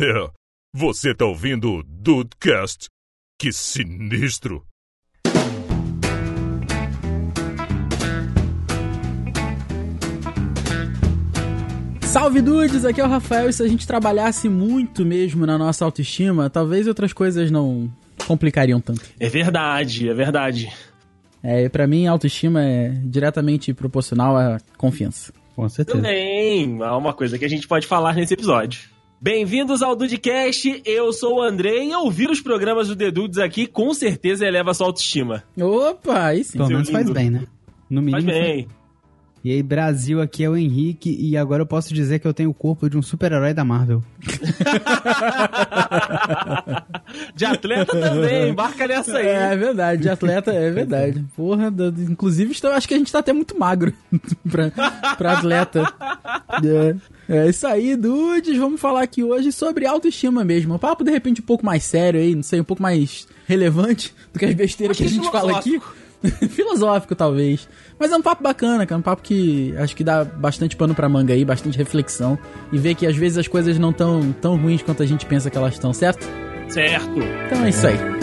É, você tá ouvindo o Dudecast? Que sinistro! Salve dudes, aqui é o Rafael e se a gente trabalhasse muito mesmo na nossa autoestima, talvez outras coisas não complicariam tanto. É verdade, é verdade. É, para mim autoestima é diretamente proporcional à confiança. Com certeza. Também, é uma coisa que a gente pode falar nesse episódio. Bem-vindos ao Dudecast, eu sou o André e ouvir os programas do The Dudes aqui com certeza eleva a sua autoestima. Opa, aí sim. Pelo menos faz bem, né? No Faz mínimo. bem. E aí, Brasil, aqui é o Henrique e agora eu posso dizer que eu tenho o corpo de um super-herói da Marvel. De atleta também, embarca nessa aí. É, é verdade, de atleta é verdade. Porra, inclusive estou- acho que a gente tá até muito magro pra, pra atleta. É, é isso aí, dudes. Vamos falar aqui hoje sobre autoestima mesmo. Um papo de repente um pouco mais sério aí, não sei, um pouco mais relevante do que as besteiras que a gente fala aqui. Filosófico, talvez. Mas é um papo bacana, cara. Um papo que acho que dá bastante pano pra manga aí, bastante reflexão. E ver que às vezes as coisas não tão tão ruins quanto a gente pensa que elas estão, certo? Certo. Então é isso aí.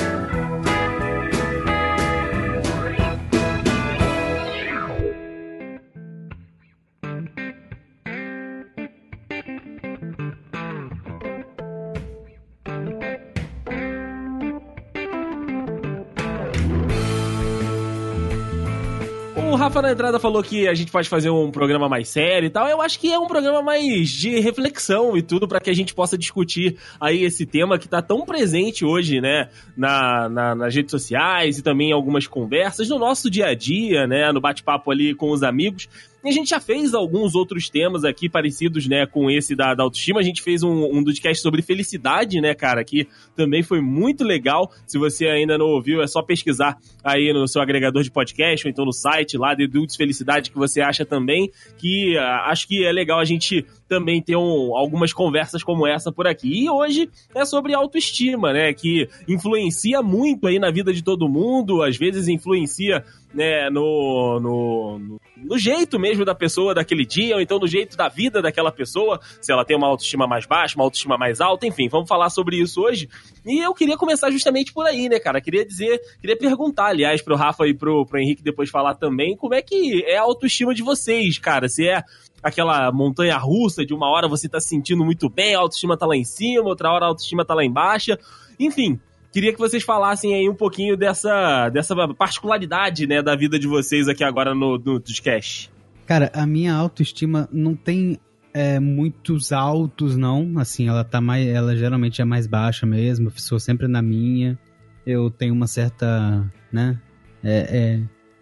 Rafa na entrada falou que a gente pode fazer um programa mais sério e tal. Eu acho que é um programa mais de reflexão e tudo para que a gente possa discutir aí esse tema que tá tão presente hoje, né, na, na- nas redes sociais e também em algumas conversas no nosso dia a dia, né, no bate-papo ali com os amigos. E a gente já fez alguns outros temas aqui parecidos, né, com esse da, da autoestima. A gente fez um, um podcast sobre felicidade, né, cara, que também foi muito legal. Se você ainda não ouviu, é só pesquisar aí no seu agregador de podcast ou então no site lá, The Dudes Felicidade, que você acha também, que ah, acho que é legal a gente também ter um- algumas conversas como essa por aqui. E hoje é sobre autoestima, né, que influencia muito aí na vida de todo mundo, às vezes influencia né, no, no, no, no jeito mesmo da pessoa daquele dia, ou então no jeito da vida daquela pessoa, se ela tem uma autoestima mais baixa, uma autoestima mais alta, enfim, vamos falar sobre isso hoje. E eu queria começar justamente por aí, né, cara? Queria dizer, queria perguntar, aliás, pro Rafa e pro, pro Henrique depois falar também, como é que é a autoestima de vocês, cara? Se é aquela montanha russa de uma hora você tá se sentindo muito bem, a autoestima tá lá em cima, outra hora a autoestima tá lá embaixo. Enfim, queria que vocês falassem aí um pouquinho dessa, dessa particularidade, né, da vida de vocês aqui agora no, no Discast. Cara, a minha autoestima não tem é, muitos altos, não. Assim, ela tá mais. Ela geralmente é mais baixa mesmo. Eu sou sempre na minha. Eu tenho uma certa. né? É, é,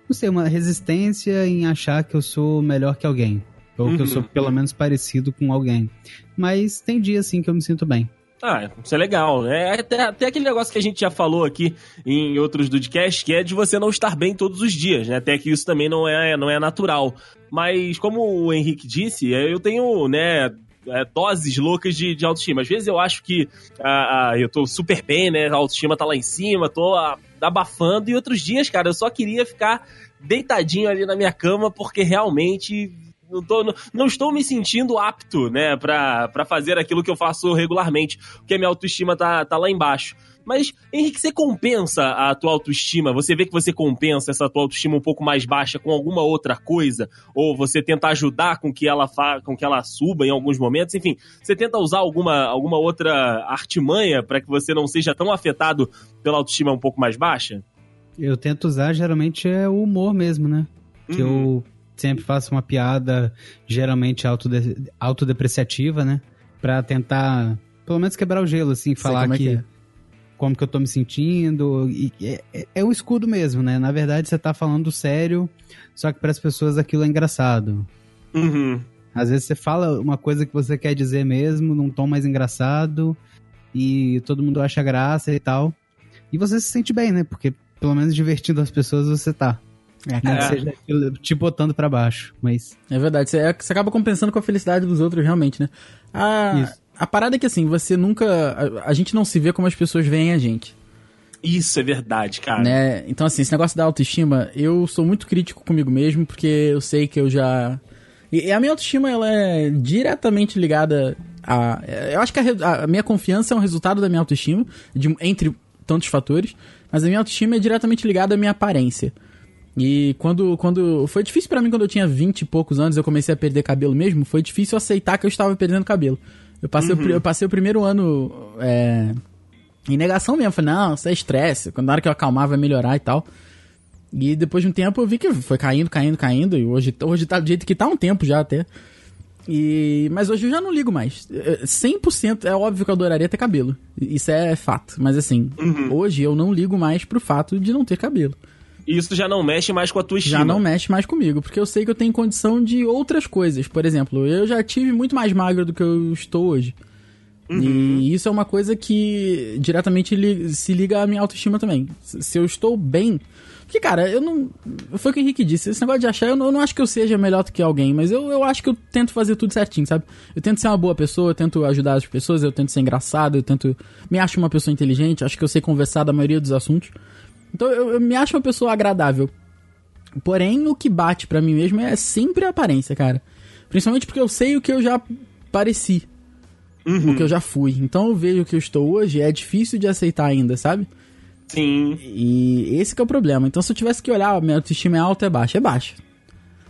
não sei, uma resistência em achar que eu sou melhor que alguém. Ou que eu Uhum. sou pelo menos parecido com alguém. Mas tem dia assim que eu me sinto bem. Ah, isso é legal. É até, até aquele negócio que a gente já falou aqui em outros Dudcast, que é de você não estar bem todos os dias, né? Até que isso também não é, não é natural. Mas, como o Henrique disse, é, eu tenho, né, é, doses loucas de, de autoestima. Às vezes eu acho que ah, ah, eu tô super bem, né? A autoestima tá lá em cima, tô ah, abafando. E outros dias, cara, eu só queria ficar deitadinho ali na minha cama, porque realmente não, tô, não, não estou me sentindo apto, né, pra fazer aquilo que eu faço regularmente, porque a minha autoestima tá, tá lá embaixo. Mas, Henrique, você compensa a tua autoestima? Você vê que você compensa essa tua autoestima um pouco mais baixa com alguma outra coisa? Ou você tenta ajudar com que ela fa com que ela suba em alguns momentos? Enfim, você tenta usar alguma, alguma outra artimanha para que você não seja tão afetado pela autoestima um pouco mais baixa? Eu tento usar geralmente é o humor mesmo, né? Que Uhum. eu sempre faço uma piada geralmente autode autodepreciativa, né? Pra tentar, pelo menos quebrar o gelo, assim, falar como é que, que é. como que eu tô me sentindo. E é, é- é o escudo mesmo, né? Na verdade, você tá falando sério, só que para as pessoas aquilo é engraçado. Uhum. Às vezes você fala uma coisa que você quer dizer mesmo, num tom mais engraçado, e todo mundo acha graça e tal. E você se sente bem, né? Porque pelo menos divertindo as pessoas você tá. É, Nem É. que seja aquilo te botando pra baixo. Mas É verdade, você, você acaba compensando com a felicidade dos outros, realmente, né? A, Isso. a parada é que, assim, você nunca. A, a gente não se vê como as pessoas veem a gente. Isso é verdade, cara. né? Então, assim, esse negócio da autoestima, eu sou muito crítico comigo mesmo, porque eu sei que eu já E, e a minha autoestima, ela é diretamente ligada a... Eu acho que a, a minha confiança é um resultado da minha autoestima, de, entre tantos fatores, mas a minha autoestima é diretamente ligada à minha aparência. E quando, quando foi difícil para mim quando eu tinha 20 e poucos anos, eu comecei a perder cabelo mesmo, foi difícil aceitar que eu estava perdendo cabelo. Eu passei, uhum. o, eu passei o primeiro ano é, em negação mesmo, falei, não, isso é estresse, quando na hora que eu acalmar vai melhorar e tal. E depois de um tempo eu vi que foi caindo, caindo, caindo, e hoje, hoje tá do jeito que tá um tempo já até. E, mas hoje eu já não ligo mais. 100% é óbvio que eu adoraria ter cabelo. Isso é fato. Mas assim, uhum. hoje eu não ligo mais pro fato de não ter cabelo. Isso já não mexe mais com a tua estima. Já não mexe mais comigo, porque eu sei que eu tenho condição de outras coisas. Por exemplo, eu já tive muito mais magro do que eu estou hoje. Uhum. E isso é uma coisa que diretamente li se liga à minha autoestima também. Se eu estou bem. Porque, cara, eu não. Foi o que o Henrique disse. Esse negócio de achar, eu não, eu não acho que eu seja melhor do que alguém, mas eu, eu acho que eu tento fazer tudo certinho, sabe? Eu tento ser uma boa pessoa, eu tento ajudar as pessoas, eu tento ser engraçado, eu tento. Me acho uma pessoa inteligente, acho que eu sei conversar da maioria dos assuntos. Então eu, eu me acho uma pessoa agradável. Porém, o que bate para mim mesmo é sempre a aparência, cara. Principalmente porque eu sei o que eu já pareci. Uhum. O que eu já fui. Então eu vejo o que eu estou hoje, é difícil de aceitar ainda, sabe? Sim. E esse é o problema. Então se eu tivesse que olhar, minha autoestima é alta, é baixa? É baixa.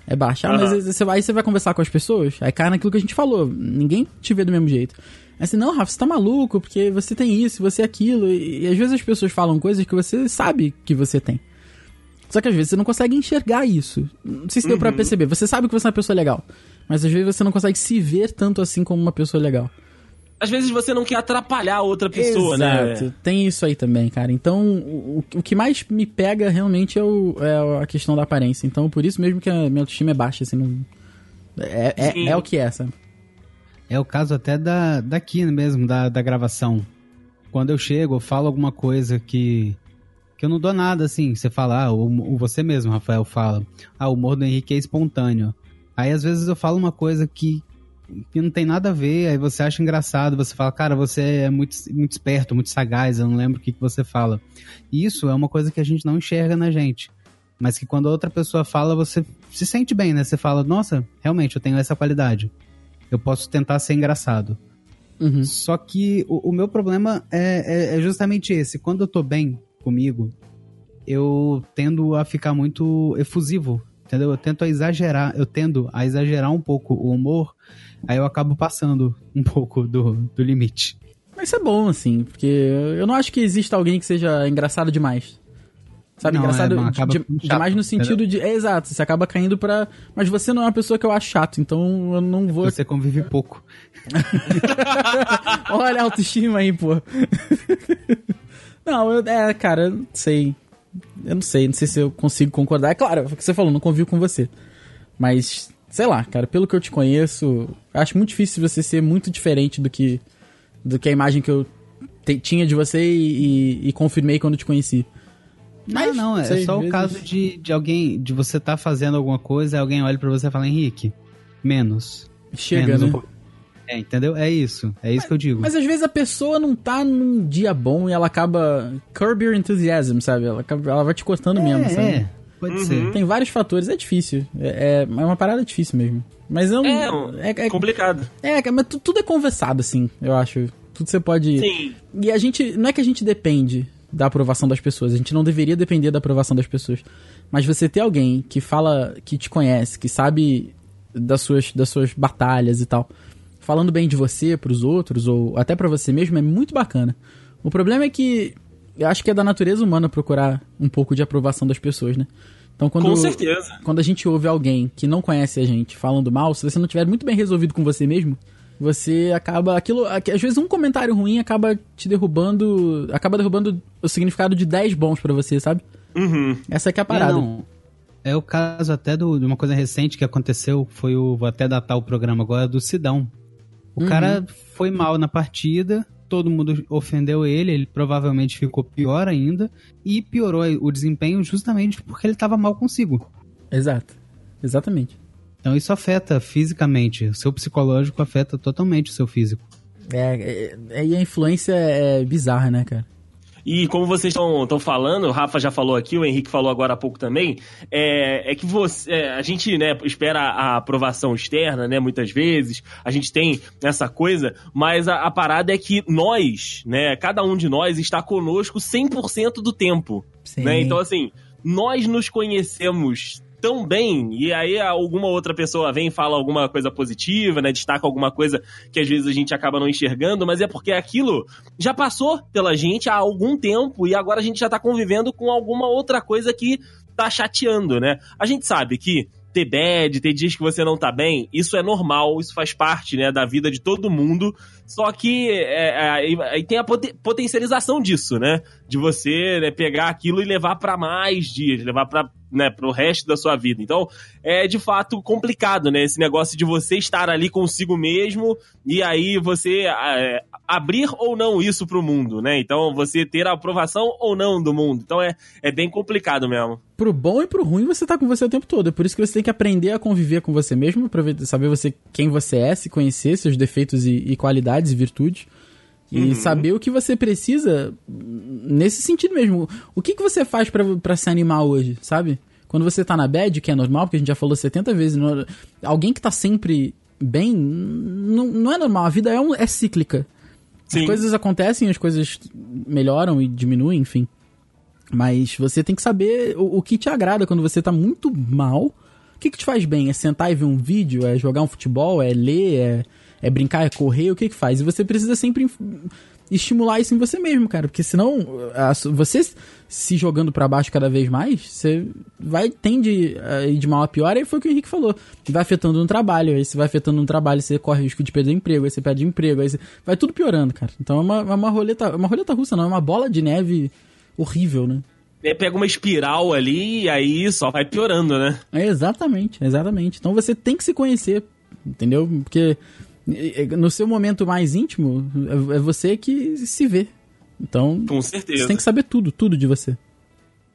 É baixa. Uhum. mas você vai, você vai conversar com as pessoas, aí cai naquilo que a gente falou. Ninguém te vê do mesmo jeito. Aí assim, não, Rafa, você tá maluco, porque você tem isso, você é aquilo. E, e às vezes as pessoas falam coisas que você sabe que você tem. Só que às vezes você não consegue enxergar isso. Não sei se deu uhum. pra perceber. Você sabe que você é uma pessoa legal. Mas às vezes você não consegue se ver tanto assim como uma pessoa legal. Às vezes você não quer atrapalhar outra pessoa, né? Exato. né? Tem isso aí também, cara. Então, o, o que mais me pega realmente é, o, é, a questão da aparência. Então, por isso mesmo que a minha autoestima é baixa, assim, não... É, é, é o que é, sabe? É o caso até da, daqui mesmo, da, da gravação. Quando eu chego, eu falo alguma coisa que, que eu não dou nada, assim. Você fala, ah, o, você mesmo, Rafael, fala. Ah, o humor do Henrique é espontâneo. Aí às vezes eu falo uma coisa que, que não tem nada a ver, aí você acha engraçado, você fala, cara, você é muito, muito esperto, muito sagaz, eu não lembro o que, que você fala. E isso é uma coisa que a gente não enxerga na gente. Mas que quando outra pessoa fala, você se sente bem, né? Você fala, nossa, realmente, eu tenho essa qualidade eu posso tentar ser engraçado. Uhum. Só que o, o meu problema é, é, é, justamente esse. Quando eu tô bem comigo, eu tendo a ficar muito efusivo, entendeu? Eu tento a exagerar, eu tendo a exagerar um pouco o humor, aí eu acabo passando um pouco do, do limite. Mas isso é bom, assim, porque eu não acho que exista alguém que seja engraçado demais. Sabe, não, engraçado é, não, de, demais no sentido entendeu? de. É exato, você acaba caindo pra. Mas você não é uma pessoa que eu acho chato, então eu não vou. Você convive pouco. Olha a autoestima aí, pô. não, eu, é, cara, não sei. Eu não sei, não sei se eu consigo concordar. É claro, o que você falou, não convivo com você. Mas, sei lá, cara, pelo que eu te conheço, acho muito difícil você ser muito diferente do que, do que a imagem que eu te, tinha de você e, e, e confirmei quando te conheci. Mas, não, não, é só o caso de, de alguém, de você estar tá fazendo alguma coisa, alguém olha para você e fala, Henrique, menos. Chega, menos né? Um é, entendeu? É isso. É isso mas, que eu digo. Mas às vezes a pessoa não tá num dia bom e ela acaba. Curb your enthusiasm, sabe? Ela, ela vai te cortando é, mesmo, sabe? É, pode uhum. ser. Tem vários fatores, é difícil. É, é, é uma parada difícil mesmo. Mas não. É, é, é complicado. É, mas tudo é conversado, assim, eu acho. Tudo você pode. Sim. E a gente. Não é que a gente depende da aprovação das pessoas. A gente não deveria depender da aprovação das pessoas. Mas você ter alguém que fala, que te conhece, que sabe das suas, das suas batalhas e tal, falando bem de você para os outros, ou até para você mesmo, é muito bacana. O problema é que eu acho que é da natureza humana procurar um pouco de aprovação das pessoas, né? Então, quando, com certeza. Quando a gente ouve alguém que não conhece a gente falando mal, se você não tiver muito bem resolvido com você mesmo, você acaba aquilo, às vezes um comentário ruim acaba te derrubando, acaba derrubando o significado de 10 bons para você, sabe? Uhum. Essa é que é a parada. Não, é o caso até do, de uma coisa recente que aconteceu, foi o vou até datar o programa agora do Sidão. O uhum. cara foi mal na partida, todo mundo ofendeu ele, ele provavelmente ficou pior ainda e piorou o desempenho justamente porque ele estava mal consigo. Exato. Exatamente. Então isso afeta fisicamente. O seu psicológico afeta totalmente o seu físico. É, é, é, e a influência é bizarra, né, cara? E como vocês estão falando, o Rafa já falou aqui, o Henrique falou agora há pouco também, é, é que você, é, a gente né, espera a aprovação externa, né, muitas vezes, a gente tem essa coisa, mas a, a parada é que nós, né, cada um de nós está conosco 100% do tempo. Né? Então, assim, nós nos conhecemos tão bem, e aí alguma outra pessoa vem e fala alguma coisa positiva, né? Destaca alguma coisa que às vezes a gente acaba não enxergando, mas é porque aquilo já passou pela gente há algum tempo e agora a gente já tá convivendo com alguma outra coisa que tá chateando, né? A gente sabe que ter bad, ter dias que você não tá bem, isso é normal, isso faz parte, né, da vida de todo mundo. Só que é, é, aí tem a potencialização disso, né? De você né, pegar aquilo e levar para mais dias, levar para né, pro resto da sua vida. Então, é de fato complicado, né? Esse negócio de você estar ali consigo mesmo e aí você é, abrir ou não isso pro mundo, né? Então, você ter a aprovação ou não do mundo. Então, é, é bem complicado mesmo. Pro bom e pro ruim, você tá com você o tempo todo. É por isso que você tem que aprender a conviver com você mesmo, saber você quem você é, se conhecer, seus defeitos e, e qualidades e virtudes. E uhum. saber o que você precisa nesse sentido mesmo. O que, que você faz para se animar hoje, sabe? Quando você tá na bad, que é normal, porque a gente já falou 70 vezes, não, alguém que tá sempre bem, não, não é normal. A vida é, um, é cíclica. Sim. As coisas acontecem, as coisas melhoram e diminuem, enfim. Mas você tem que saber o, o que te agrada quando você tá muito mal. O que, que te faz bem? É sentar e ver um vídeo? É jogar um futebol? É ler? É é brincar, é correr, o que que faz? E você precisa sempre estimular isso em você mesmo, cara, porque senão a, você se jogando para baixo cada vez mais, você vai tende a ir de mal a pior, aí foi o que o Henrique falou, vai afetando no trabalho, aí você vai afetando no trabalho, você corre risco de perder emprego, aí você perde emprego, aí você vai tudo piorando, cara. Então é uma, é uma roleta, é uma roleta russa, não, é uma bola de neve horrível, né? É, pega uma espiral ali e aí só vai piorando, né? É, exatamente, exatamente. Então você tem que se conhecer, entendeu? Porque no seu momento mais íntimo, é, é você que se vê. Então, com certeza. Você tem que saber tudo, tudo de você.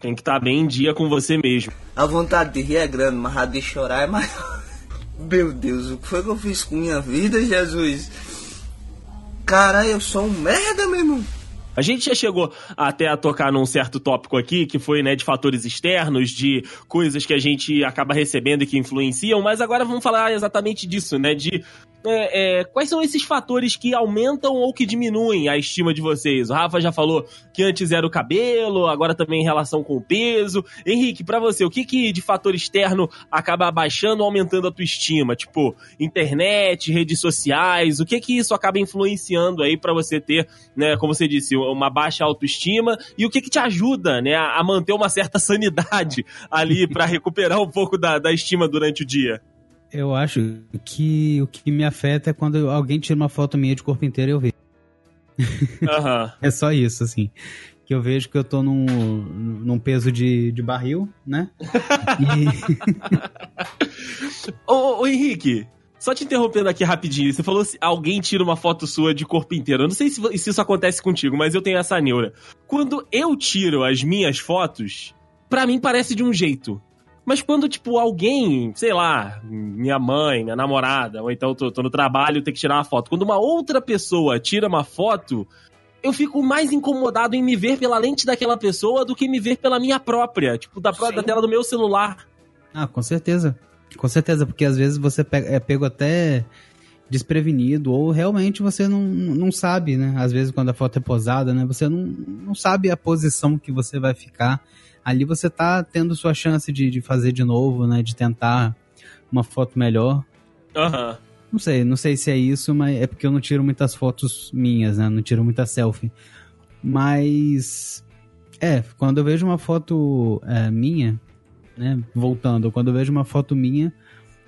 Tem que estar tá bem em dia com você mesmo. A vontade de rir é grande, mas a de chorar é maior. Meu Deus, o que foi que eu fiz com minha vida, Jesus? Caralho, eu sou um merda, meu irmão. A gente já chegou até a tocar num certo tópico aqui, que foi, né, de fatores externos, de coisas que a gente acaba recebendo e que influenciam, mas agora vamos falar exatamente disso, né, de é, é, quais são esses fatores que aumentam ou que diminuem a estima de vocês? O Rafa já falou que antes era o cabelo, agora também em relação com o peso. Henrique, para você, o que, que de fator externo acaba abaixando ou aumentando a tua estima? Tipo, internet, redes sociais, o que que isso acaba influenciando aí para você ter, né, como você disse, uma baixa autoestima e o que que te ajuda, né, a manter uma certa sanidade ali para recuperar um pouco da, da estima durante o dia? Eu acho que o que me afeta é quando alguém tira uma foto minha de corpo inteiro e eu vejo. Uhum. é só isso, assim. Que eu vejo que eu tô num, num peso de, de barril, né? e... ô, ô, Henrique, só te interrompendo aqui rapidinho. Você falou se alguém tira uma foto sua de corpo inteiro. Eu não sei se, se isso acontece contigo, mas eu tenho essa neura. Quando eu tiro as minhas fotos, para mim parece de um jeito. Mas quando, tipo, alguém, sei lá, minha mãe, minha namorada, ou então tô, tô no trabalho tem que tirar uma foto. Quando uma outra pessoa tira uma foto, eu fico mais incomodado em me ver pela lente daquela pessoa do que me ver pela minha própria, tipo, da, da tela do meu celular. Ah, com certeza. Com certeza, porque às vezes você é pego até desprevenido, ou realmente você não, não sabe, né? Às vezes quando a foto é posada, né? Você não, não sabe a posição que você vai ficar ali você tá tendo sua chance de, de fazer de novo, né? De tentar uma foto melhor. Aham. Uhum. Não sei, não sei se é isso, mas é porque eu não tiro muitas fotos minhas, né? Não tiro muita selfie. Mas. É, quando eu vejo uma foto é, minha, né? Voltando, quando eu vejo uma foto minha,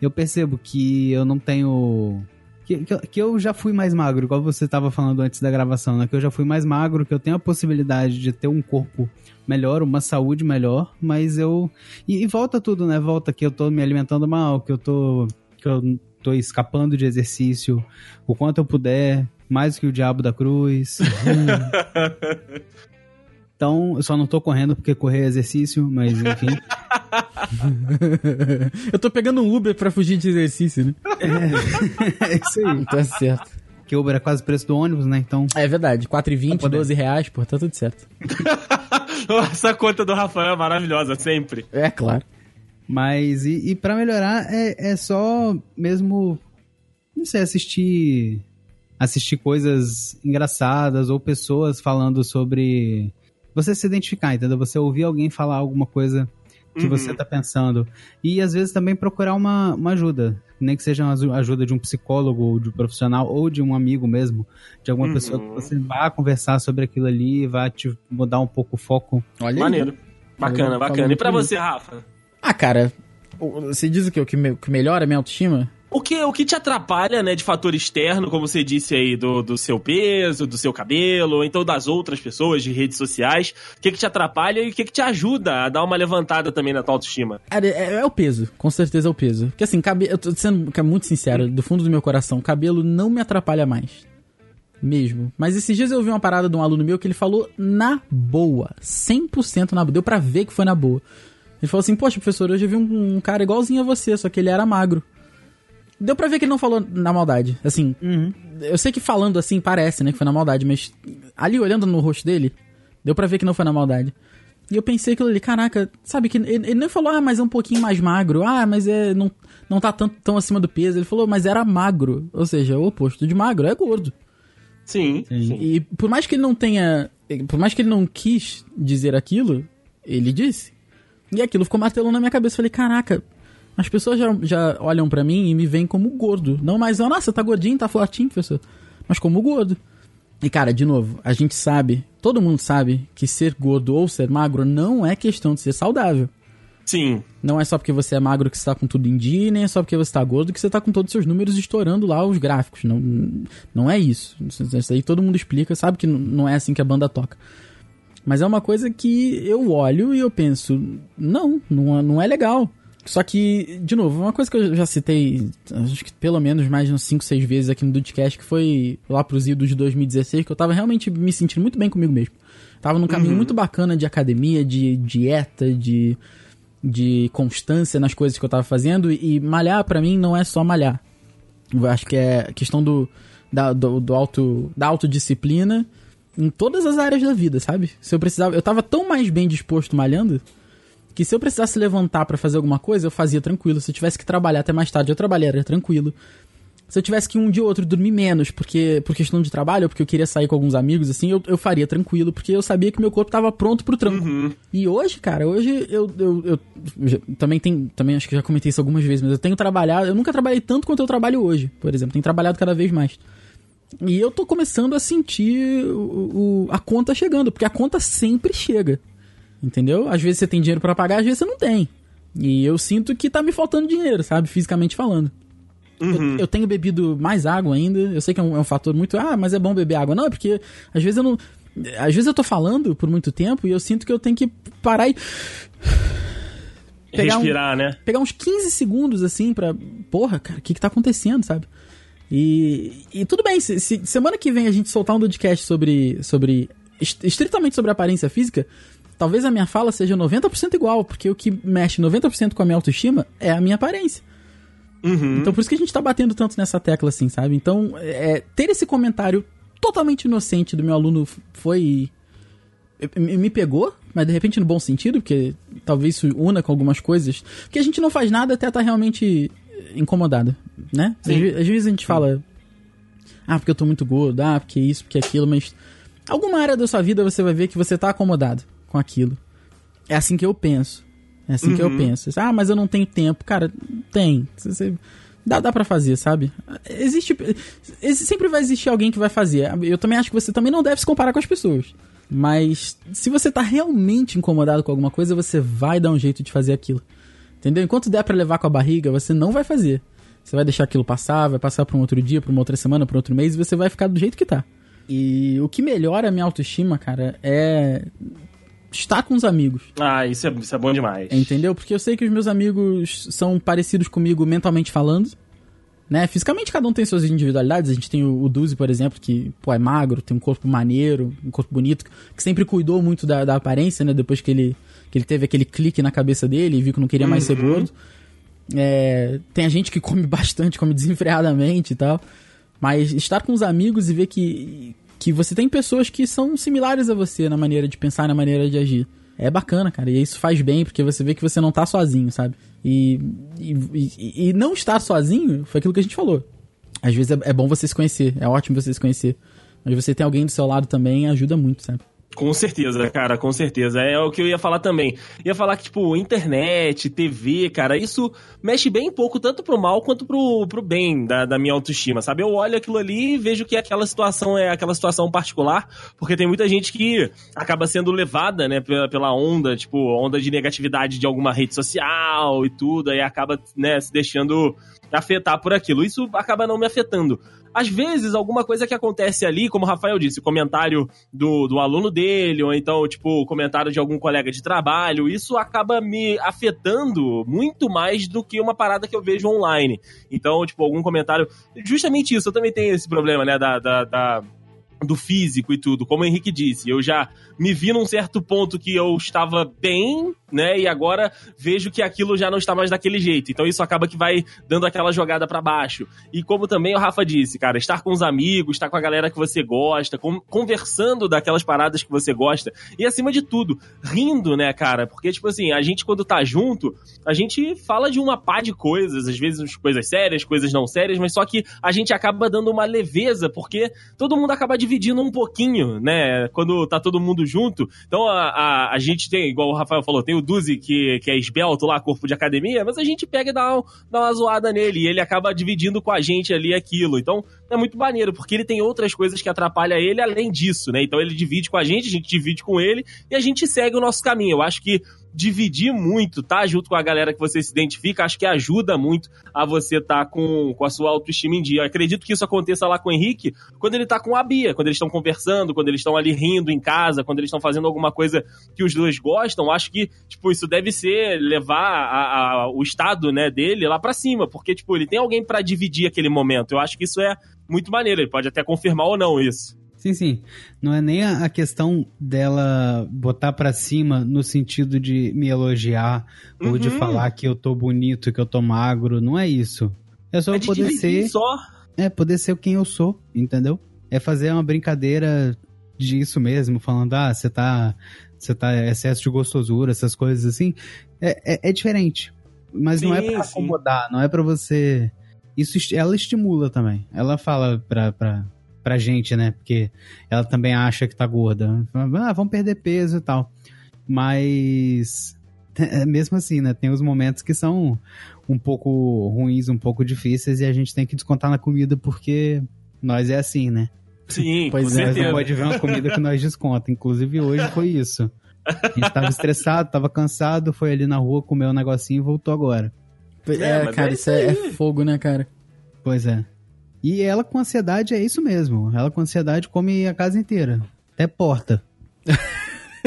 eu percebo que eu não tenho. Que, que, que, eu já fui mais magro, igual você estava falando antes da gravação, né? Que eu já fui mais magro, que eu tenho a possibilidade de ter um corpo melhor, uma saúde melhor, mas eu. E, e, volta tudo, né? Volta que eu tô me alimentando mal, que eu tô. que eu tô escapando de exercício o quanto eu puder, mais que o diabo da cruz. então, eu só não tô correndo porque correr é exercício, mas enfim. eu tô pegando um Uber pra fugir de exercício, né? É, é isso aí. Tá certo que Uber é quase o preço do ônibus, né? Então. É verdade, 4,20, Tá podendo. 12 reais, pô, tá tudo certo. Essa conta do Rafael é maravilhosa, sempre. É, claro. Mas, e, e para melhorar, é, é só mesmo, não sei, assistir assistir coisas engraçadas ou pessoas falando sobre. Você se identificar, entendeu? Você ouvir alguém falar alguma coisa que Uhum. você tá pensando. E às vezes também procurar uma, uma ajuda. Nem que seja uma ajuda de um psicólogo, ou de um profissional, ou de um amigo mesmo, de alguma Uhum. pessoa que você vá conversar sobre aquilo ali, vá te mudar um pouco o foco. Olha aí. Maneiro. Bacana, Falou- bacana. falou E pra muito você, Rafa? Ah, cara, o- você diz o quê? O que, me- que melhora a minha autoestima? O que, o que te atrapalha, né, de fator externo, como você disse aí, do, do seu peso, do seu cabelo, ou então das outras pessoas de redes sociais? O que, que te atrapalha e o que, que te ajuda a dar uma levantada também na tua autoestima? Cara, é, é o peso, com certeza é o peso. Porque assim, cabe, eu tô sendo cara, muito sincero, do fundo do meu coração, cabelo não me atrapalha mais. Mesmo. Mas esses dias eu ouvi uma parada de um aluno meu que ele falou na boa. 100% na boa. Deu pra ver que foi na boa. Ele falou assim: Poxa, professor, hoje eu vi um, um cara igualzinho a você, só que ele era magro. Deu pra ver que ele não falou na maldade. Assim, eu sei que falando assim parece, né, que foi na maldade, mas ali olhando no rosto dele, deu pra ver que não foi na maldade. E eu pensei aquilo ali, caraca, sabe que ele, ele nem falou, ah, mas é um pouquinho mais magro, ah, mas é não, não tá tanto, tão acima do peso. Ele falou, mas era magro. Ou seja, o oposto de magro é gordo. Sim, sim. E por mais que ele não tenha. Por mais que ele não quis dizer aquilo, ele disse. E aquilo ficou martelando na minha cabeça. Eu Falei, caraca, as pessoas já, já olham pra mim e me veem como gordo. Não mais, ah, nossa, tá gordinho, tá fortinho, professor. Mas como gordo. E cara, de novo, a gente sabe, todo mundo sabe que ser gordo ou ser magro não é questão de ser saudável. Sim. Não é só porque você é magro que você tá com tudo em dia, nem é só porque você tá gordo que você tá com todos os seus números estourando lá os gráficos. Não, não é isso. Isso aí todo mundo explica, sabe que não é assim que a banda toca. Mas é uma coisa que eu olho e eu penso, não, não, é- não é legal. Só que, de novo, uma coisa que eu já citei, acho que pelo menos mais de uns 5, 6 vezes aqui no Dudcast, que foi lá pros idos de 2016, que eu tava realmente me sentindo muito bem comigo mesmo. Tava num caminho muito bacana de academia, de dieta, de, de constância nas coisas que eu tava fazendo. E malhar, pra mim, não é só malhar. Eu acho que é questão do, da, do, do auto, da autodisciplina em todas as áreas da vida, sabe? Se eu precisava. Eu tava tão mais bem disposto malhando que se eu precisasse levantar pra fazer alguma coisa, eu fazia tranquilo. Se eu tivesse que trabalhar até mais tarde, eu trabalharia tranquilo. Se eu tivesse que um dia ou outro dormir menos, porque por questão de trabalho, ou porque eu queria sair com alguns amigos, assim, eu, eu faria tranquilo, porque eu sabia que meu corpo tava pronto pro trampo. E hoje, cara, hoje eu, eu, eu, eu já- também tem, também acho que já comentei isso algumas vezes, mas eu tenho trabalhado, eu nunca trabalhei tanto quanto eu trabalho hoje, por exemplo, tenho trabalhado cada vez mais. E eu tô começando a sentir o, o- a conta chegando, porque a conta sempre chega. Entendeu? Às vezes você tem dinheiro pra pagar, às vezes você não tem. E eu sinto que tá me faltando dinheiro, sabe? Fisicamente falando. Eu, eu tenho bebido mais água ainda. Eu sei que é um, é um fator muito. Ah, mas é bom beber água. Não, é porque às vezes eu não. Às vezes eu tô falando por muito tempo e eu sinto que eu tenho que parar e. Pegar um- Respirar, né? pegar uns 15 segundos assim pra. Porra, cara, o que que tá acontecendo, sabe? E, e tudo bem, se, se semana que vem a gente soltar um podcast sobre. sobre est- estritamente sobre aparência física, talvez a minha fala seja 90% igual, porque o que mexe 90% com a minha autoestima é a minha aparência. Uhum. Então por isso que a gente tá batendo tanto nessa tecla assim, sabe? Então, é, ter esse comentário totalmente inocente do meu aluno foi. me pegou, mas de repente no bom sentido, porque talvez isso una com algumas coisas. Porque a gente não faz nada até estar realmente incomodado, né? Às, às vezes a gente fala. Ah, porque eu tô muito gordo, ah, porque isso, porque aquilo, mas. Alguma área da sua vida você vai ver que você tá acomodado com aquilo. É assim que eu penso. É assim que eu Uhum. penso. Ah, mas eu não tenho tempo. Cara, tem. Você- Dá, dá pra fazer, sabe? Existe. exi- Sempre vai existir alguém que vai fazer. Eu também acho que você também não deve se comparar com as pessoas. Mas se você tá realmente incomodado com alguma coisa, você vai dar um jeito de fazer aquilo. Entendeu? Enquanto der pra levar com a barriga, você não vai fazer. Você vai deixar aquilo passar, vai passar pra um outro dia, pra uma outra semana, pra outro mês, e você vai ficar do jeito que tá. E o que melhora a minha autoestima, cara, é estar com os amigos. Ah, isso é, isso é bom demais. Entendeu? Porque eu sei que os meus amigos são parecidos comigo mentalmente falando. Né? Fisicamente cada um tem suas individualidades. A gente tem o, o Duzi, por exemplo, que pô, é magro, tem um corpo maneiro, um corpo bonito, que sempre cuidou muito da, da aparência, né? Depois que ele, que ele teve aquele clique na cabeça dele e viu que não queria mais ser gordo. É, tem a gente que come bastante, come desenfreadamente e tal. Mas estar com os amigos e ver que, que você tem pessoas que são similares a você na maneira de pensar, na maneira de agir. É bacana, cara. E isso faz bem, porque você vê que você não tá sozinho, sabe? E, e, e, não estar sozinho foi aquilo que a gente falou. Às vezes é, é bom você se conhecer, é ótimo você se conhecer. Mas você tem alguém do seu lado também ajuda muito, sabe? Com certeza, cara, com certeza. É o que eu ia falar também. Ia falar que, tipo, internet, TV, cara, isso mexe bem pouco, tanto pro mal quanto pro, pro bem da, da minha autoestima, sabe? Eu olho aquilo ali e vejo que aquela situação é aquela situação particular, porque tem muita gente que acaba sendo levada, né, pela, pela onda, tipo, onda de negatividade de alguma rede social e tudo, aí acaba, né, se deixando afetar por aquilo. Isso acaba não me afetando. Às vezes, alguma coisa que acontece ali, como o Rafael disse, comentário do, do aluno dele, ou então, tipo, comentário de algum colega de trabalho, isso acaba me afetando muito mais do que uma parada que eu vejo online. Então, tipo, algum comentário. Justamente isso, eu também tenho esse problema, né, da, da, da do físico e tudo, como o Henrique disse, eu já me vi num certo ponto que eu estava bem, né? E agora vejo que aquilo já não está mais daquele jeito. Então isso acaba que vai dando aquela jogada para baixo. E como também o Rafa disse, cara, estar com os amigos, estar com a galera que você gosta, conversando daquelas paradas que você gosta. E acima de tudo, rindo, né, cara? Porque, tipo assim, a gente quando tá junto, a gente fala de uma pá de coisas, às vezes coisas sérias, coisas não sérias, mas só que a gente acaba dando uma leveza, porque todo mundo acaba dividindo um pouquinho, né? Quando tá todo mundo junto. Então a, a, a gente tem, igual o Rafael falou, tem o Duzi que, que é esbelto lá, corpo de academia, mas a gente pega e dá, um, dá uma zoada nele e ele acaba dividindo com a gente ali aquilo. Então é muito maneiro, porque ele tem outras coisas que atrapalham ele além disso, né? Então ele divide com a gente, a gente divide com ele e a gente segue o nosso caminho. Eu acho que dividir muito, tá? Junto com a galera que você se identifica, acho que ajuda muito a você tá com, com a sua autoestima em dia. Eu acredito que isso aconteça lá com o Henrique quando ele tá com a Bia, quando eles estão conversando, quando eles estão ali rindo em casa, quando eles estão fazendo alguma coisa que os dois gostam. Acho que, tipo, isso deve ser levar a, a, o estado, né, dele lá para cima, porque, tipo, ele tem alguém para dividir aquele momento. Eu acho que isso é muito maneiro. Ele pode até confirmar ou não isso. Sim, sim. Não é nem a questão dela botar pra cima no sentido de me elogiar uhum. ou de uhum. falar que eu tô bonito, que eu tô magro. Não é isso. É só é poder ser. Só. É, poder ser quem eu sou, entendeu? É fazer uma brincadeira disso mesmo, falando, ah, você tá. Você tá excesso de gostosura, essas coisas assim. É, é, é diferente. Mas sim, não é pra acomodar, não é para você. Isso ela estimula também. Ela fala pra, pra, pra gente, né? Porque ela também acha que tá gorda. Ah, vamos perder peso e tal. Mas é mesmo assim, né? Tem os momentos que são um pouco ruins, um pouco difíceis e a gente tem que descontar na comida porque nós é assim, né? Sim, pois com é, certeza. não pode ver uma comida que nós desconta. Inclusive hoje foi isso. A gente tava estressado, tava cansado, foi ali na rua, comeu um negocinho e voltou agora. É, é cara, é isso é, é fogo, né, cara? Pois é. E ela com ansiedade é isso mesmo. Ela com ansiedade come a casa inteira. Até porta.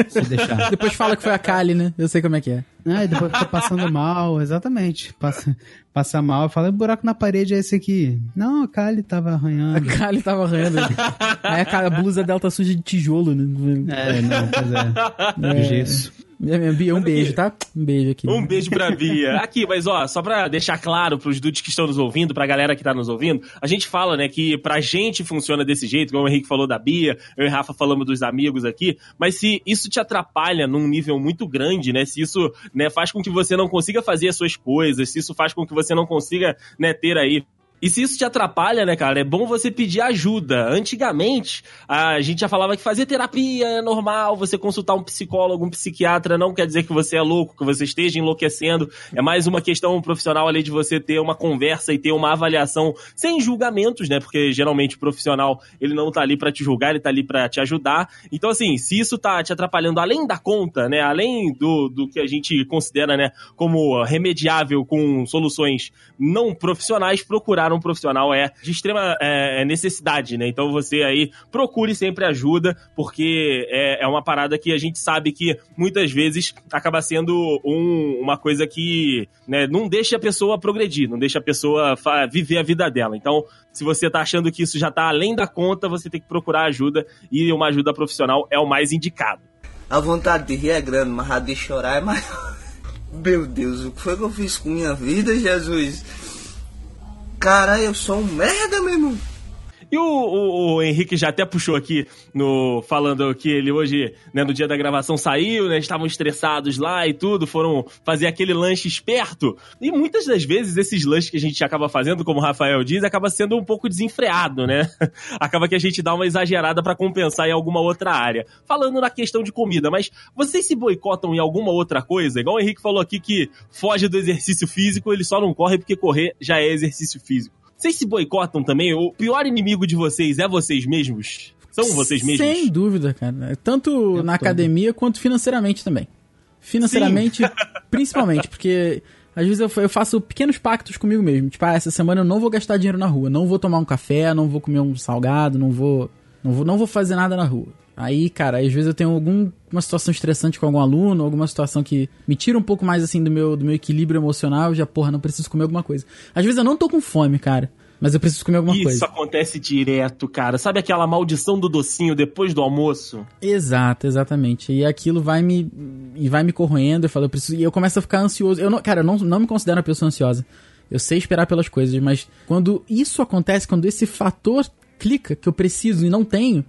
Se deixar. Depois fala que foi a Kali, né? Eu sei como é que é. Ah, e depois fica passando mal, exatamente. Passa, passa mal, fala, o buraco na parede é esse aqui. Não, a Kali tava arranhando. A Kali tava arranhando. Aí a, a blusa dela tá suja de tijolo, né? É, não, pois é. é. Gesso. Minha Bia, um beijo, tá? Um beijo aqui. Um beijo pra Bia. Aqui, mas ó, só pra deixar claro pros dudes que estão nos ouvindo, pra galera que tá nos ouvindo, a gente fala, né, que pra gente funciona desse jeito, como o Henrique falou da Bia, eu e Rafa falamos dos amigos aqui, mas se isso te atrapalha num nível muito grande, né, se isso, né, faz com que você não consiga fazer as suas coisas, se isso faz com que você não consiga, né, ter aí e se isso te atrapalha, né, cara, é bom você pedir ajuda. Antigamente, a gente já falava que fazer terapia é normal, você consultar um psicólogo, um psiquiatra, não quer dizer que você é louco, que você esteja enlouquecendo. É mais uma questão profissional ali de você ter uma conversa e ter uma avaliação sem julgamentos, né? Porque geralmente o profissional, ele não tá ali para te julgar, ele tá ali para te ajudar. Então, assim, se isso tá te atrapalhando além da conta, né, além do, do que a gente considera, né, como remediável com soluções não profissionais, procurar um profissional é de extrema é, necessidade, né? Então você aí procure sempre ajuda, porque é, é uma parada que a gente sabe que muitas vezes acaba sendo um, uma coisa que né, não deixa a pessoa progredir, não deixa a pessoa viver a vida dela. Então, se você tá achando que isso já tá além da conta, você tem que procurar ajuda e uma ajuda profissional é o mais indicado. A vontade de rir é grande, mas a de chorar é maior. Meu Deus, o que foi que eu fiz com minha vida, Jesus? Cara, eu sou um merda, meu irmão. E o, o, o Henrique já até puxou aqui no falando que ele hoje, né, no dia da gravação saiu, né, estavam estressados lá e tudo, foram fazer aquele lanche esperto. E muitas das vezes esses lanches que a gente acaba fazendo, como o Rafael diz, acaba sendo um pouco desenfreado, né? acaba que a gente dá uma exagerada para compensar em alguma outra área. Falando na questão de comida, mas vocês se boicotam em alguma outra coisa? Igual o Henrique falou aqui que foge do exercício físico, ele só não corre porque correr já é exercício físico. Vocês se boicotam também? O pior inimigo de vocês é vocês mesmos? São vocês mesmos? Sem dúvida, cara. Tanto na todo. academia quanto financeiramente também. Financeiramente, principalmente, porque às vezes eu, eu, faço pequenos pactos comigo mesmo. Tipo, ah, essa semana eu não vou gastar dinheiro na rua, não vou tomar um café, não vou comer um salgado, não vou, não vou, não vou fazer nada na rua. Aí, cara, às vezes eu tenho alguma situação estressante com algum aluno, alguma situação que me tira um pouco mais, assim, do meu, do meu equilíbrio emocional, já, porra, não preciso comer alguma coisa. Às vezes eu não tô com fome, cara, mas eu preciso comer alguma Isso coisa. Isso acontece direto, cara. Sabe aquela maldição do docinho depois do almoço? Exato, exatamente. E aquilo vai me e vai me corroendo, eu falo, eu preciso, e eu começo a ficar ansioso. Eu não, cara, eu não, não me considero uma pessoa ansiosa. Eu sei esperar pelas coisas, mas quando isso acontece, quando esse fator clica que eu preciso e não tenho,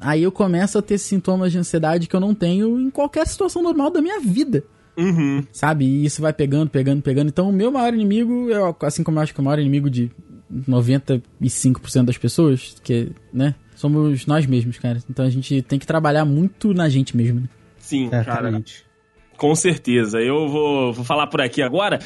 Aí eu começo a ter sintomas de ansiedade que eu não tenho em qualquer situação normal da minha vida. Uhum. Sabe? E isso vai pegando, pegando, pegando. Então, o meu maior inimigo, eu, assim como eu acho que o maior inimigo de 95% das pessoas, que, né? Somos nós mesmos, cara. Então a gente tem que trabalhar muito na gente mesmo, né? Sim, é, cara. Com certeza. Eu vou, vou falar por aqui agora.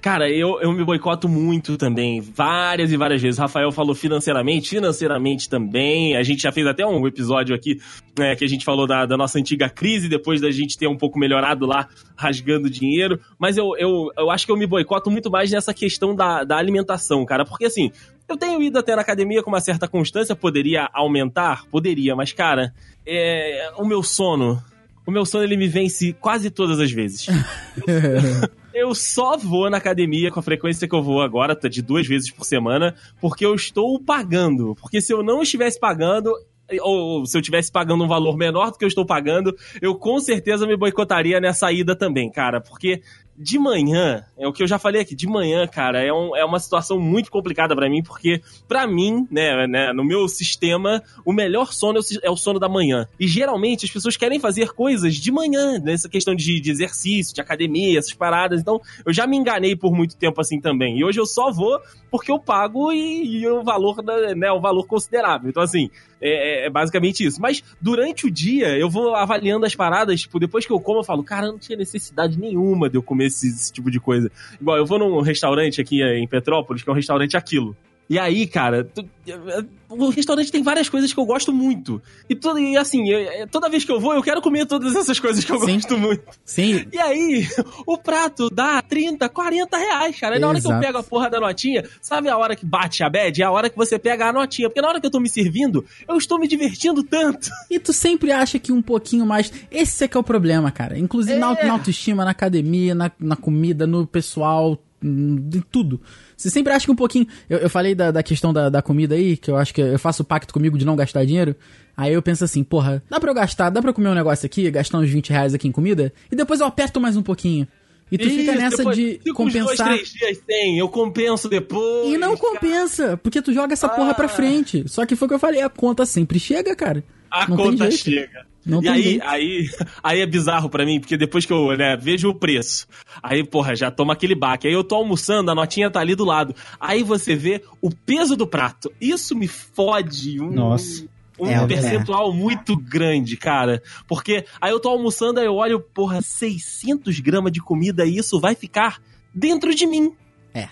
Cara, eu, eu me boicoto muito também, várias e várias vezes. O Rafael falou financeiramente, financeiramente também. A gente já fez até um episódio aqui né, que a gente falou da, da nossa antiga crise, depois da gente ter um pouco melhorado lá, rasgando dinheiro. Mas eu, eu, eu acho que eu me boicoto muito mais nessa questão da, da alimentação, cara. Porque assim, eu tenho ido até na academia com uma certa constância, poderia aumentar? Poderia, mas cara, é, o meu sono. O meu sono ele me vence quase todas as vezes. eu só vou na academia com a frequência que eu vou agora, tá de duas vezes por semana, porque eu estou pagando. Porque se eu não estivesse pagando, ou se eu estivesse pagando um valor menor do que eu estou pagando, eu com certeza me boicotaria nessa ida também, cara. Porque de manhã, é o que eu já falei aqui, de manhã, cara, é, um, é uma situação muito complicada para mim, porque para mim, né, né, no meu sistema, o melhor sono é o sono da manhã. E geralmente as pessoas querem fazer coisas de manhã, nessa questão de, de exercício, de academia, essas paradas. Então, eu já me enganei por muito tempo assim também. E hoje eu só vou porque eu pago e, e o valor, né, o valor considerável. Então, assim, é, é, é, basicamente isso. Mas durante o dia, eu vou avaliando as paradas, tipo, depois que eu como, eu falo, cara, não tinha necessidade nenhuma de eu comer esse, esse tipo de coisa. Igual, eu vou num restaurante aqui em Petrópolis, que é um restaurante aquilo. E aí, cara, tu, o restaurante tem várias coisas que eu gosto muito. E, to, e assim, eu, toda vez que eu vou, eu quero comer todas essas coisas que eu Sim. gosto muito. Sim. E aí, o prato dá 30, 40 reais, cara. E na hora que eu pego a porra da notinha, sabe a hora que bate a bad? É a hora que você pega a notinha. Porque na hora que eu tô me servindo, eu estou me divertindo tanto. E tu sempre acha que um pouquinho mais. Esse é que é o problema, cara. Inclusive é. na, na autoestima, na academia, na, na comida, no pessoal, de tudo. Você sempre acha que um pouquinho. Eu, eu falei da, da questão da, da comida aí, que eu acho que eu faço pacto comigo de não gastar dinheiro. Aí eu penso assim, porra, dá pra eu gastar, dá pra eu comer um negócio aqui, gastar uns 20 reais aqui em comida, e depois eu aperto mais um pouquinho. E tu Isso, fica nessa de compensar. Dois, três dias sem, eu compenso depois. E não compensa, porque tu joga essa ah. porra pra ah. frente. Só que foi o que eu falei, a conta sempre chega, cara. A não conta chega. Não e aí, aí, aí é bizarro para mim, porque depois que eu né, vejo o preço, aí, porra, já toma aquele baque. Aí eu tô almoçando, a notinha tá ali do lado. Aí você vê o peso do prato. Isso me fode. Um, Nossa. Um é, percentual é. muito grande, cara. Porque aí eu tô almoçando, aí eu olho, porra, 600 gramas de comida e isso vai ficar dentro de mim. É.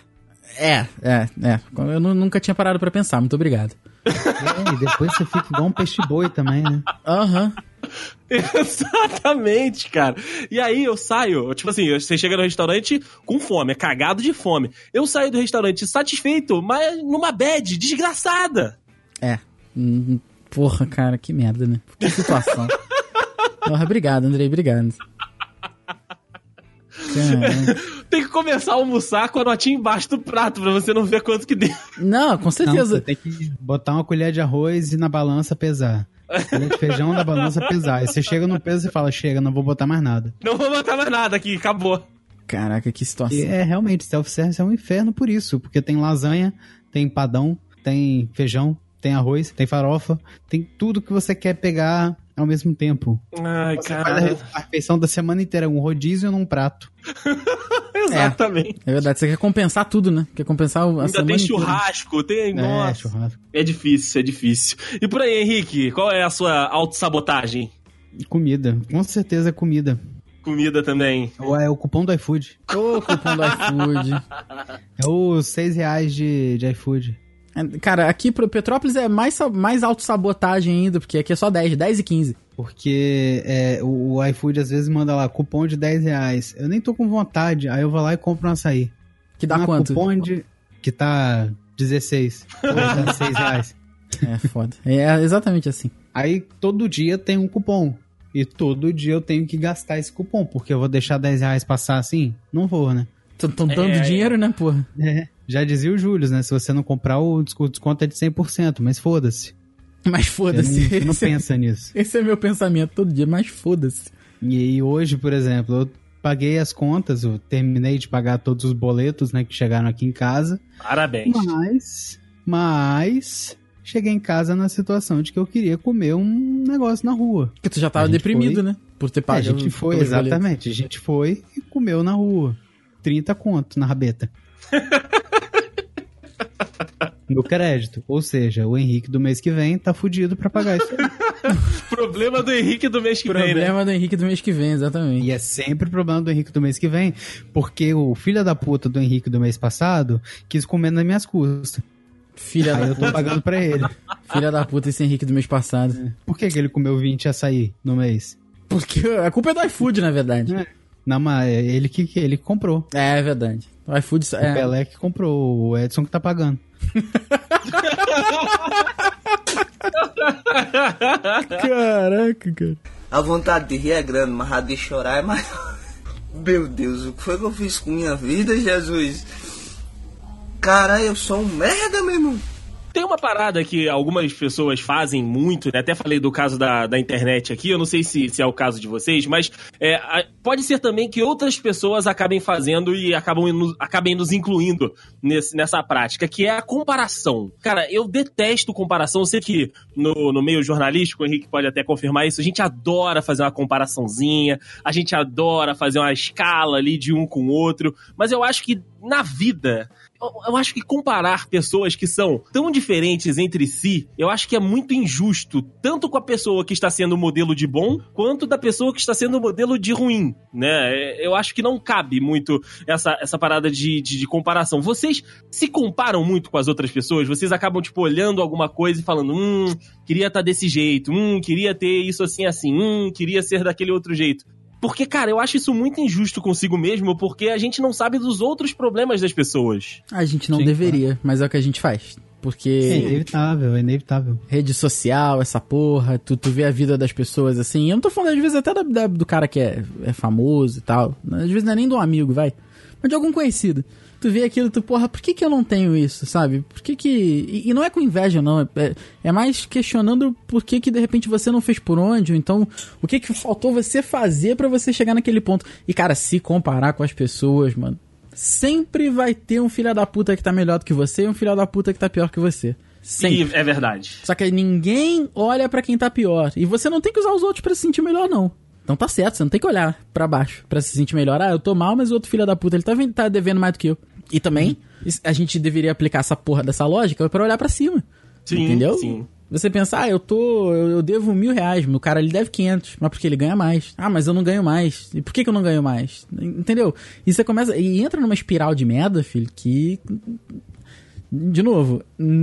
É, é, é. Eu nunca tinha parado para pensar. Muito obrigado. É, e depois você fica igual um peixe-boi também, né? Aham. Uhum. Exatamente, cara. E aí eu saio, tipo assim, você chega no restaurante com fome, é cagado de fome. Eu saio do restaurante satisfeito, mas numa bad, desgraçada. É. Hum, porra, cara, que merda, né? Que situação. Porra, obrigado, Andrei, obrigado. tem que começar a almoçar com a notinha embaixo do prato pra você não ver quanto que deu. Não, com certeza. Não, tem que botar uma colher de arroz e na balança pesar. Colher de feijão na balança pesar. Aí você chega no peso e fala, chega, não vou botar mais nada. Não vou botar mais nada aqui, acabou. Caraca, que situação. E é, realmente, self-service é um inferno por isso. Porque tem lasanha, tem padão, tem feijão, tem arroz, tem farofa, tem tudo que você quer pegar ao mesmo tempo. Ai, Você faz cara. a refeição da semana inteira, um rodízio num prato. Exatamente. É verdade, você quer compensar tudo, né? Quer compensar a Ainda semana tem inteira. churrasco, tem. É, Nossa. churrasco. É difícil, é difícil. E por aí, Henrique, qual é a sua autossabotagem? Comida, com certeza é comida. Comida também. Ou é o cupom do iFood. Ô, cupom do iFood. É os 6 reais de, de iFood. É, Cara, aqui pro Petrópolis é mais, mais autossabotagem ainda, porque aqui é só 10, 10 e 15. Porque é, o, o iFood às vezes manda lá cupom de 10 reais. Eu nem tô com vontade, aí eu vou lá e compro um açaí. Que dá Uma quanto? cupom de. que tá 16. Ou tá 6 reais. É foda. É exatamente assim. Aí todo dia tem um cupom. E todo dia eu tenho que gastar esse cupom, porque eu vou deixar 10 reais passar assim? Não vou, né? Estão dando É, dinheiro, né, porra? É. Já dizia o Júlio, né? Se você não comprar, o desco- desconto é de 100%, mas foda-se. Mas foda-se. não, não Esse, pensa nisso. esse é meu pensamento todo dia, mas foda-se. E aí hoje, por exemplo, eu paguei as contas, eu terminei de pagar todos os boletos, né, que chegaram aqui em casa. Parabéns. Mas, mas cheguei em casa na situação de que eu queria comer um negócio na rua. Porque tu já tava A deprimido, foi- né? Por ter a pago. gente foi, pelos boletos. exatamente. A gente foi e comeu na rua. 30 conto na rabeta. no crédito. Ou seja, o Henrique do mês que vem tá fudido pra pagar isso. Problema do Henrique do mês que vem, né? Problema do Henrique do mês que vem, exatamente. E é sempre problema do Henrique do mês que vem, porque o filho da puta do Henrique do mês passado quis comer nas minhas custas. Filha Aí da eu tô puta. pagando pra ele. Filha da puta esse Henrique do mês passado. Por que, que ele comeu 20 açaí no mês? Porque a culpa é do iFood, na verdade. Não, mas é ele que, que ele que comprou. É, é verdade. O iFood O é. Pelé que comprou, o Edson que tá pagando. Caraca, cara. A vontade de rir é grande, mas a de chorar é maior. Meu Deus, o que foi que eu fiz com minha vida, Jesus? Cara, eu sou um merda, meu irmão. Tem uma parada que algumas pessoas fazem muito, né? até falei do caso da, da internet aqui, eu não sei se, se é o caso de vocês, mas é, pode ser também que outras pessoas acabem fazendo e acabam acabem nos incluindo nesse, nessa prática, que é a comparação. Cara, eu detesto comparação, eu sei que no, no meio jornalístico, o Henrique pode até confirmar isso, a gente adora fazer uma comparaçãozinha, a gente adora fazer uma escala ali de um com o outro, mas eu acho que na vida eu, acho que comparar pessoas que são tão diferentes entre si, eu acho que é muito injusto, tanto com a pessoa que está sendo modelo de bom, quanto da pessoa que está sendo modelo de ruim, né? É, Eu acho que não cabe muito essa, essa parada de, de, de comparação. Vocês se comparam muito com as outras pessoas? Vocês acabam, tipo, olhando alguma coisa e falando, hum, queria estar desse jeito, hum, queria ter isso assim, assim, hum, queria ser daquele outro jeito. Porque, cara, eu acho isso muito injusto consigo mesmo, porque a gente não sabe dos outros problemas das pessoas. A gente não Sim, deveria, mas é o que a gente faz. É Porque inevitável, é inevitável. rede social, essa porra, tu, tu vê a vida das pessoas assim. Eu não tô falando, às vezes, até da- da- do cara que é, é famoso e tal. Às vezes não é nem de um amigo, vai. Mas de algum conhecido. Tu vê aquilo, tu, porra, por que que eu não tenho isso, sabe? Por que que... E, e não é com inveja, não. É, é- é mais questionando por que que, de repente, você não fez por onde. Ou então, o que que faltou você fazer pra você chegar naquele ponto. E, cara, se comparar com as pessoas, mano... Sempre vai ter um filho da puta que tá melhor do que você e um filho da puta que tá pior que você. Sempre. E é verdade. Só que ninguém olha pra quem tá pior. E você não tem que usar os outros pra se sentir melhor, não. Então tá certo, você não tem que olhar pra baixo pra se sentir melhor. Ah, eu tô mal, mas o outro filho da puta, ele tá, ven- tá devendo mais do que eu. E também, is- a gente deveria aplicar essa porra dessa lógica pra olhar pra cima. Sim, entendeu? sim. Você pensar, ah, eu tô. Eu, eu devo mil reais, meu cara ele deve 500, mas porque ele ganha mais. Ah, mas eu não ganho mais. E por que, que eu não ganho mais? Entendeu? E você começa. E entra numa espiral de merda, filho, que. De novo,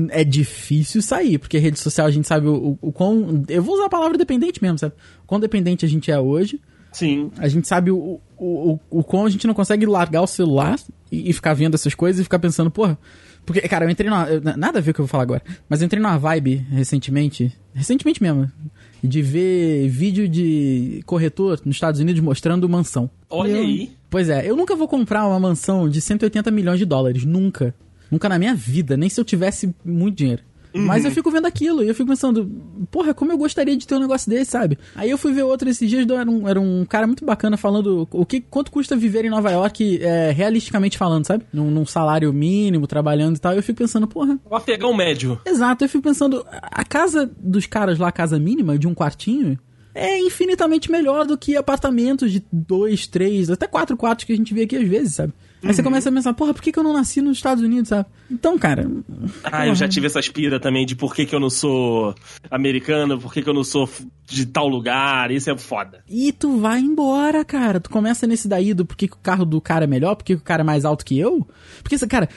é difícil sair, porque rede social a gente sabe o, o, o quão. Eu vou usar a palavra dependente mesmo, sabe? O quão dependente a gente é hoje. Sim. A gente sabe o, o, o, o quão a gente não consegue largar o celular e, e ficar vendo essas coisas e ficar pensando, porra. Porque, cara, eu entrei numa. eu- Nada a ver com o que eu vou falar agora. Mas eu entrei numa vibe recentemente. Recentemente mesmo. De ver vídeo de corretor nos Estados Unidos mostrando mansão. Olha Eu- aí. Pois é, eu nunca vou comprar uma mansão de 180 milhões de dólares. Nunca. Nunca na minha vida. Nem se eu tivesse muito dinheiro. Mas eu fico vendo aquilo e eu fico pensando, porra, como eu gostaria de ter um negócio desse, sabe? Aí eu fui ver outro esses dias, era um, era um cara muito bacana falando o que, quanto custa viver em Nova York, é, realisticamente falando, sabe? Num, num salário mínimo, trabalhando e tal. Eu fico pensando, porra. O afegão médio. Exato, eu fico pensando, a casa dos caras lá, a casa mínima, de um quartinho, é infinitamente melhor do que apartamentos de dois, três, até quatro quartos que a gente vê aqui às vezes, sabe? Aí você começa a pensar, porra, por que, que eu não nasci nos Estados Unidos, sabe? Então, cara. Ah, eu já tive essa aspira também de por que, que eu não sou americano, por que, que eu não sou de tal lugar, isso é foda. E tu vai embora, cara. Tu começa nesse daí do por que, que o carro do cara é melhor, por que, que o cara é mais alto que eu. Porque, cara,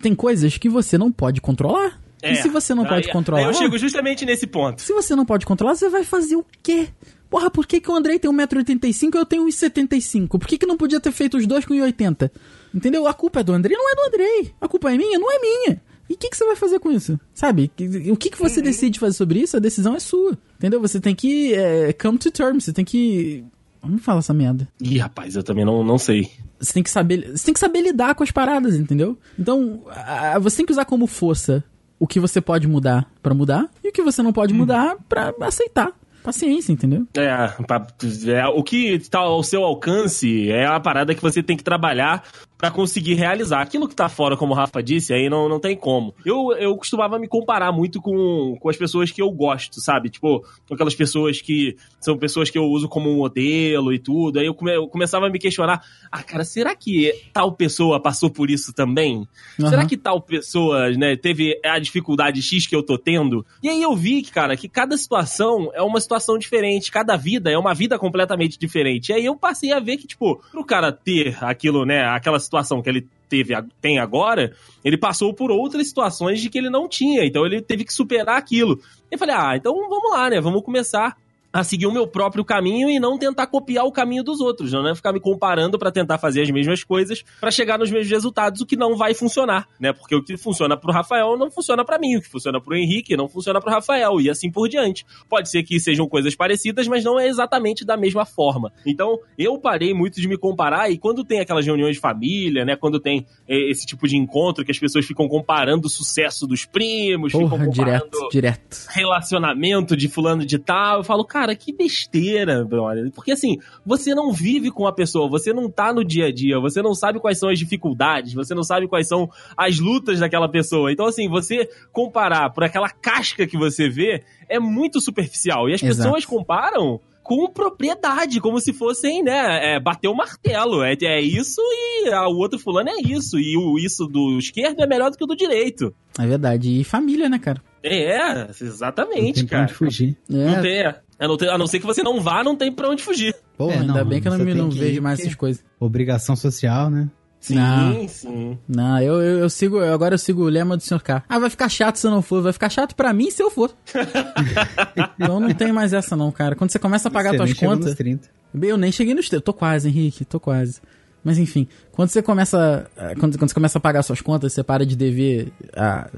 tem coisas que você não pode controlar. É. E se você não pode Aí- controlar. aí eu chego justamente nesse ponto. Se você não pode controlar, você vai fazer o quê? Porra, por que, que o Andrei tem 1,85m e eu tenho 1,75m? Por que, que não podia ter feito os dois com 1,80m? Entendeu? A culpa é do Andrei, não é do Andrei. A culpa é minha, não é minha. E o que, que você vai fazer com isso? Sabe? O que, que você decide fazer sobre isso? A decisão é sua. Entendeu? Você tem que é, come to terms. Você tem que. Vamos falar essa merda. Ih, rapaz, eu também não, não sei. Você tem que saber. Você tem que saber lidar com as paradas, entendeu? Então, a- você tem que usar como força o que você pode mudar pra mudar e o que você não pode mudar pra aceitar. Paciência, entendeu? É, pa- é, o que está ao seu alcance é a parada que você tem que trabalhar pra conseguir realizar. Aquilo que tá fora, como o Rafa disse, aí não, não tem como. Eu, eu costumava me comparar muito com, com as pessoas que eu gosto, sabe? Tipo, aquelas pessoas que são pessoas que eu uso como modelo e tudo. Aí eu, come- eu começava a me questionar: ah, cara, será que tal pessoa passou por isso também? Será Aham. que tal pessoa, né, teve a dificuldade X que eu tô tendo? E aí eu vi, que, cara, que cada situação é uma situação diferente, cada vida é uma vida completamente diferente. E aí eu passei a ver que, tipo, pro cara ter aquilo, né, aquela situação que ele teve, tem agora, ele passou por outras situações de que ele não tinha, então ele teve que superar aquilo. Eu falei, ah, então vamos lá, né, vamos começar a seguir o meu próprio caminho e não tentar copiar o caminho dos outros, não é ficar me comparando pra tentar fazer as mesmas coisas pra chegar nos mesmos resultados, o que não vai funcionar, né? Porque o que funciona pro Rafael não funciona pra mim, o que funciona pro Henrique não funciona pro Rafael e assim por diante. Pode ser que sejam coisas parecidas, mas não é exatamente da mesma forma. Então, eu parei muito de me comparar e quando tem aquelas reuniões de família, né, quando tem eh, esse tipo de encontro que as pessoas ficam comparando o sucesso dos primos, ficam Porra, comparando direto, direto. relacionamento de fulano de tal, eu falo, cara, que besteira, brother. Porque assim, você não vive com a pessoa, você não tá no dia a dia, você não sabe quais são as dificuldades, você não sabe quais são as lutas daquela pessoa. Então, assim, você comparar por aquela casca que você vê é muito superficial. E as Exato. pessoas comparam com propriedade, como se fossem, né, é, bater o martelo. É, é isso e ah, o outro fulano é isso. E o isso do esquerdo é melhor do que o do direito. É verdade. E família, né, cara? É, Não exatamente, tem pra cara. onde fugir. Não É, tem, é. A não, ter- a não ser que você não vá, não tem pra onde fugir. Pô, é, ainda bem que eu não, me, tem não vejo mais essas coisas. Obrigação social, né? Sim, Não. sim. Não, eu, eu, eu sigo, eu- agora eu sigo o lema do Sr. K. Ah, vai ficar chato se eu não for, vai ficar chato pra mim se eu for. então não tem mais essa não, cara. Quando você começa a pagar Você suas nem chegou nos contas, 30. eu nem cheguei nos teus, tô quase, Henrique, tô quase. Mas enfim, quando você começa, eh, quando, quando você começa a pagar suas contas, você para de dever a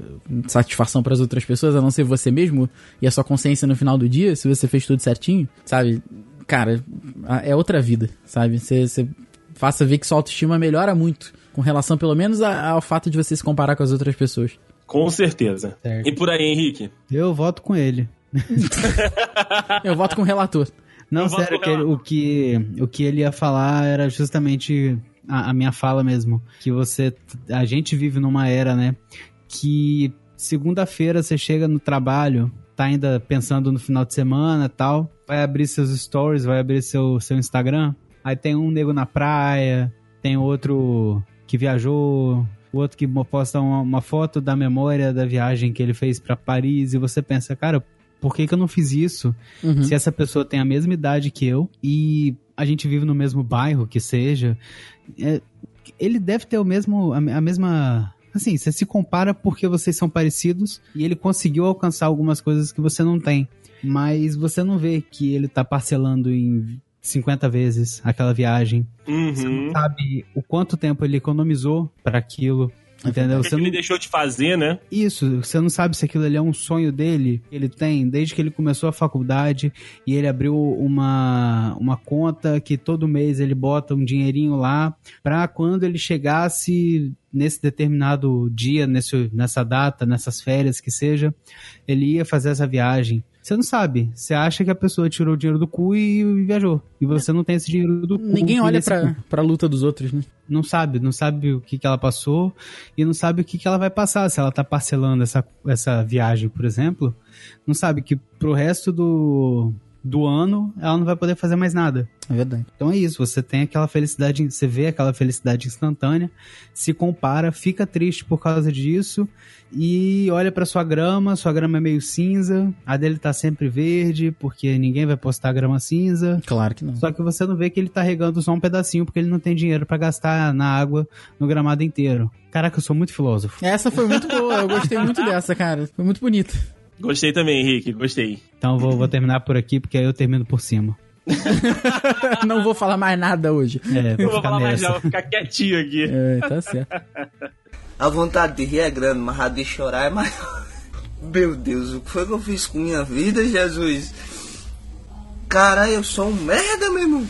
satisfação pras outras pessoas, a não ser você mesmo e a sua consciência no final do dia, se você fez tudo certinho, sabe? Cara, é outra vida, sabe? Você, você faça ver que sua autoestima melhora muito com relação, pelo menos, a- ao fato de você se comparar com as outras pessoas. Com certeza. Certo. E por aí, Henrique? Eu voto com ele. Eu voto com o relator. Não, Eu sério, que ele- o, que, o que ele ia falar era justamente a, a minha fala mesmo. Que você. A gente vive numa era, né? Que segunda-feira você chega no trabalho, tá ainda pensando no final de semana e tal. Vai abrir seus stories, vai abrir seu, seu Instagram. Aí tem um nego na praia, tem outro que viajou, o outro que posta uma, uma foto da memória da viagem que ele fez pra Paris. E você pensa, cara, por que, que eu não fiz isso? Uhum. se essa pessoa tem a mesma idade que eu e a gente vive no mesmo bairro que seja, é, ele deve ter o mesmo, a, a mesma. Assim, você se compara porque vocês são parecidos e ele conseguiu alcançar algumas coisas que você não tem. Mas você não vê que ele tá parcelando em 50 vezes aquela viagem. Você Uhum. não sabe o quanto tempo ele economizou para aquilo. Entendeu? O que, Você que ele não... deixou de fazer, né? Isso, você não sabe se aquilo ali é um sonho dele, que ele tem desde que ele começou a faculdade e ele abriu uma, uma conta que todo mês ele bota um dinheirinho lá pra quando ele chegasse nesse determinado dia, nesse, nessa data, nessas férias que seja, ele ia fazer essa viagem. Você não sabe. Você acha que a pessoa tirou o dinheiro do cu e viajou. E você não tem esse dinheiro do cu. Ninguém olha pra, pra luta dos outros, né? não sabe, não sabe o que, que ela passou e não sabe o que, que ela vai passar. Se ela tá parcelando essa, essa viagem, por exemplo, não sabe que pro resto do, do ano ela não vai poder fazer mais nada. É verdade. Então é isso, você tem aquela felicidade, você vê aquela felicidade instantânea, se compara, fica triste por causa disso e olha pra sua grama, sua grama é meio cinza, a dele tá sempre verde, porque ninguém vai postar grama cinza. Claro que não. Só que você não vê que ele tá regando só um pedacinho porque ele não tem dinheiro pra gastar na água no gramado inteiro. Caraca, eu sou muito filósofo. Essa foi muito boa, eu gostei muito dessa, cara. Foi muito bonita. Gostei também, Henrique, gostei. Então eu vou, vou terminar por aqui porque aí eu termino por cima. não vou falar mais nada hoje. É, Não vou vou ficar falar mais nessa. não, vou ficar quietinho aqui. É, tá certo. A vontade de rir é grande, mas a de chorar é maior. Meu Deus, o que foi que eu fiz com minha vida, Jesus? Caralho, eu sou um merda, meu irmão.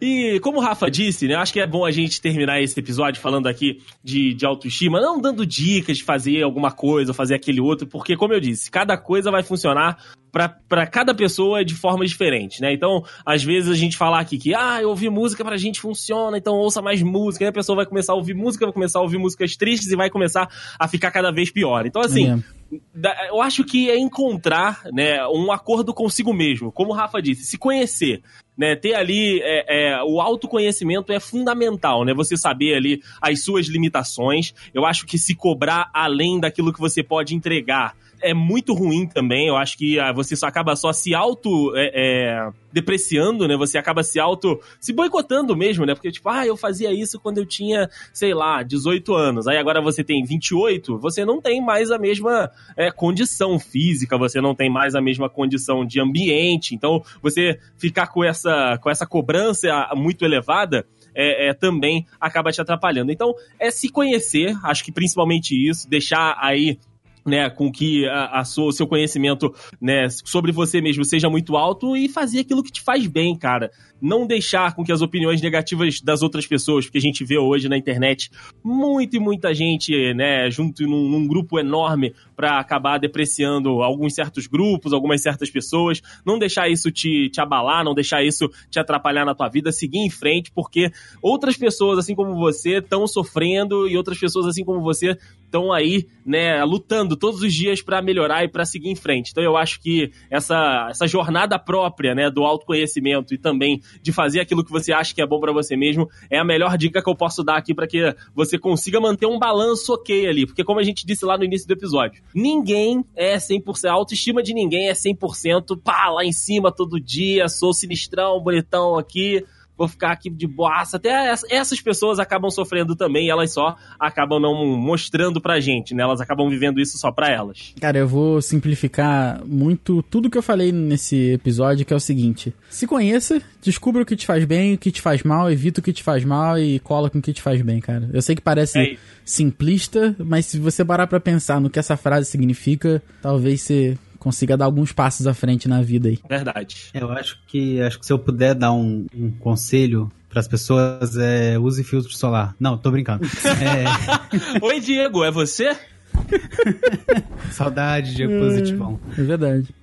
E como o Rafa disse, né? Acho que é bom a gente terminar esse episódio falando aqui de, de autoestima, não dando dicas de fazer alguma coisa ou fazer aquele outro, porque, como eu disse, cada coisa vai funcionar para cada pessoa de forma diferente, né? Então, às vezes a gente falar aqui que, ah, eu ouvir música pra gente funciona, então ouça mais música, aí a pessoa vai começar a ouvir música, vai começar a ouvir músicas tristes e vai começar a ficar cada vez pior. Então, assim, É. eu acho que é encontrar né, um acordo consigo mesmo, como o Rafa disse, se conhecer. Né, ter ali é, é, o autoconhecimento é fundamental, né? Você saber ali as suas limitações. Eu acho que se cobrar além daquilo que você pode entregar é muito ruim também. Eu acho que ah, você só acaba só se auto é, é, depreciando, né? Você acaba se auto se boicotando mesmo, né? Porque tipo, ah, eu fazia isso quando eu tinha, sei lá, 18 anos. Aí agora você tem 28, você não tem mais a mesma é, condição física, você não tem mais a mesma condição de ambiente. Então, você ficar com essa com essa cobrança muito elevada é, é, também acaba te atrapalhando. Então, é se conhecer, acho que principalmente isso, deixar aí né, com que a, a sua, o seu conhecimento né, sobre você mesmo seja muito alto e fazer aquilo que te faz bem, cara. Não deixar com que as opiniões negativas das outras pessoas, porque a gente vê hoje na internet muito e muita gente, né, junto num, num grupo enorme para acabar depreciando alguns certos grupos, algumas certas pessoas. Não deixar isso te, te abalar, não deixar isso te atrapalhar na tua vida, seguir em frente, porque outras pessoas, assim como você, estão sofrendo e outras pessoas, assim como você, estão aí, né, lutando todos os dias para melhorar e para seguir em frente. Então eu acho que essa, essa jornada própria, né, do autoconhecimento e também de fazer aquilo que você acha que é bom para você mesmo é a melhor dica que eu posso dar aqui para que você consiga manter um balanço ok ali, porque como a gente disse lá no início do episódio, ninguém é 100%, a autoestima de ninguém é 100%, pá, lá em cima todo dia, sou sinistrão, bonitão aqui, vou ficar aqui de boaça. Até ess- essas pessoas acabam sofrendo também, elas só acabam não mostrando pra gente, né? Elas acabam vivendo isso só pra elas. Cara, eu vou simplificar muito tudo que eu falei nesse episódio, que é o seguinte: se conheça, descubra o que te faz bem, o que te faz mal, evita o que te faz mal e cola com o que te faz bem, cara. Eu sei que parece É simplista, mas se você parar pra pensar no que essa frase significa, talvez você consiga dar alguns passos à frente na vida aí. Verdade. Eu acho que acho que se eu puder dar um, um conselho para as pessoas é use filtro solar. Não, tô brincando. É, Oi, Diego, é você? saudade de positivão. É verdade.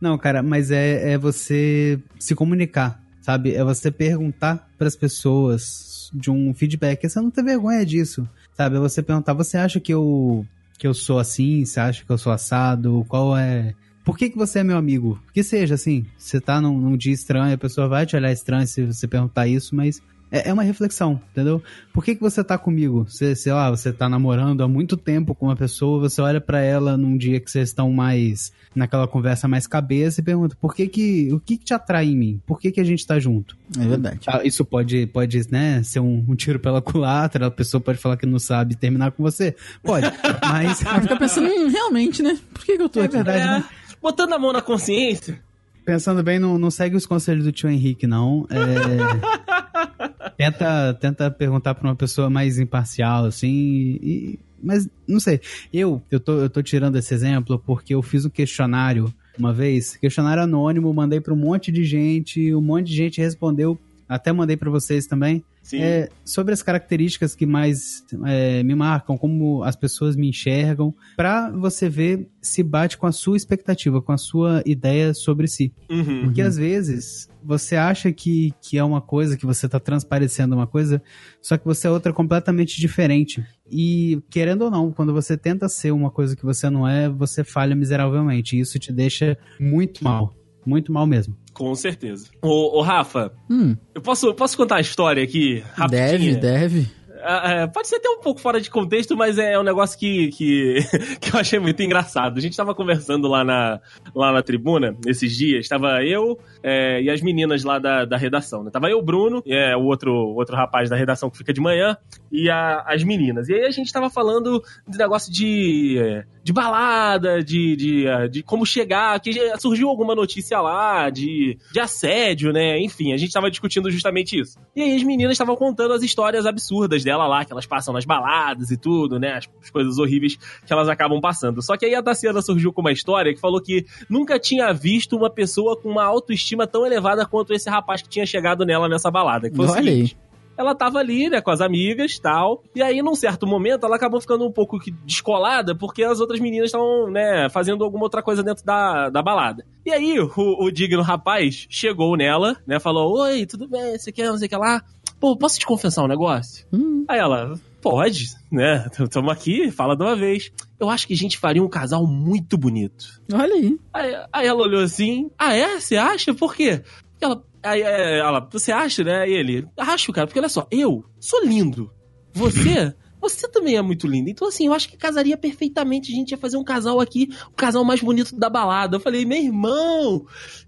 Não, cara, mas é, é você se comunicar, sabe? É você perguntar para as pessoas de um feedback. Você não tem vergonha disso, sabe? É você perguntar, você acha que eu que eu sou assim? Você acha que eu sou assado? Qual é por que, que você é meu amigo? Que seja assim, você tá num, num dia estranho, a pessoa vai te olhar estranho se você perguntar isso, mas é, é uma reflexão, entendeu? Por que, que você tá comigo? Você, sei lá, você tá namorando há muito tempo com uma pessoa, você olha pra ela num dia que vocês estão mais naquela conversa mais cabeça e pergunta, por que que, o que que te atrai em mim? Por que que a gente tá junto? É verdade. Ah, Isso pode, pode né, ser um, um tiro pela culatra, a pessoa pode falar que não sabe terminar com você. Pode, mas... Fica pensando, hum, realmente, né? Por que, que eu tô É aqui? verdade, É, né? Botando a mão na consciência. Pensando bem, não, não segue os conselhos do tio Henrique, não. É... tenta, tenta perguntar pra uma pessoa mais imparcial, assim, e, mas não sei. Eu, eu tô, eu tô tirando esse exemplo porque eu fiz um questionário uma vez, questionário anônimo, mandei para um monte de gente, um monte de gente respondeu, até mandei para vocês também. Sim. É, sobre as características que mais é, me marcam, como as pessoas me enxergam, para você ver se bate com a sua expectativa, com a sua ideia sobre si. Uhum. Porque às vezes você acha que, que é uma coisa, que você tá transparecendo uma coisa, só que você é outra completamente diferente. E querendo ou não, quando você tenta ser uma coisa que você não é, você falha miseravelmente. E isso te deixa muito mal. Muito mal mesmo. Com certeza. Ô, ô Rafa, Hum, eu posso, posso contar a história aqui deve, rapidinho? deve. Ah, é, pode ser até um pouco fora de contexto, mas é um negócio que, que, que eu achei muito engraçado. A gente tava conversando lá na, lá na tribuna esses dias. Tava eu é, e as meninas lá da, da redação. Né? Tava eu, Bruno, é, o outro, outro rapaz da redação que fica de manhã, e a- as meninas. E aí a gente tava falando de negócio de, é, de balada, de, de, é, de como chegar, que surgiu alguma notícia lá de, de assédio, né? Enfim, a gente tava discutindo justamente isso. E aí as meninas estavam contando as histórias absurdas dela lá, que elas passam nas baladas e tudo, né? As, as coisas horríveis que elas acabam passando. Só que aí a Tassiana surgiu com uma história que falou que nunca tinha visto uma pessoa com uma autoestima tão elevada quanto esse rapaz que tinha chegado nela nessa balada. Que foi Olha aí. Ela tava ali, né, com as amigas tal. E aí, num certo momento, ela acabou ficando um pouco descolada, porque as outras meninas estavam, né, fazendo alguma outra coisa dentro da, da balada. E aí, o, o digno rapaz chegou nela, né, falou: Oi, tudo bem, você quer, não sei o que lá. Pô, posso te confessar um negócio? Hum, Aí ela, pode, né? Tamo aqui, fala de uma vez. Eu acho que a gente faria um casal muito bonito. olha aí. Aí, aí ela olhou assim, ah é? Você acha? Por quê? Ela, aí é, ela, você acha, né? E ele, acho, cara, porque olha só, eu sou lindo. Você, você também é muito lindo. Então, assim, eu acho que casaria perfeitamente. A gente ia fazer um casal aqui, o casal mais bonito da balada. Eu falei, meu irmão,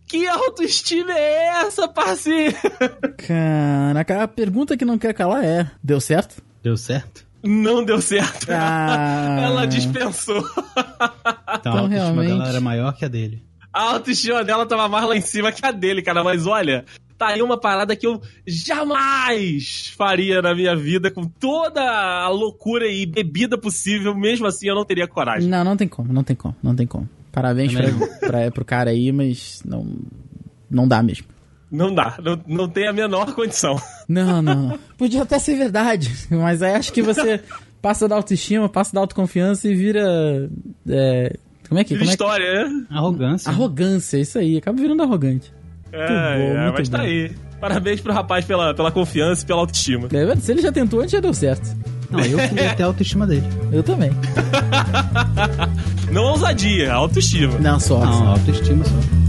que autoestima é essa, parceiro? Caraca, a pergunta que não quer calar é: deu certo? Deu certo? Não deu certo. Ah. Ela dispensou. Então, Então, a autoestima realmente- dela era maior que a dele. A autoestima dela tava mais lá em cima que a dele, cara. Mas olha, tá aí uma parada que eu jamais faria na minha vida com toda a loucura e bebida possível. Mesmo assim, eu não teria coragem. Não, não tem como, não tem como, não tem como. Parabéns Também pra, pra, pro cara aí, mas não, não dá mesmo. Não dá. Não, não tem a menor condição. Não, não. Podia até ser verdade, mas aí acho que você passa da autoestima, passa da autoconfiança e vira. é, como é que. Que Como é que história, né? Arrogância. arrogância, isso aí. Acaba virando arrogante. É, bom, é, muito mas tá bom. aí. Parabéns pro rapaz pela, pela confiança e pela autoestima. É, Se ele já tentou antes, já deu certo. Não, eu queria ter a autoestima dele. Eu também. Não ousadia, autoestima. Não, só. Não, só. autoestima só.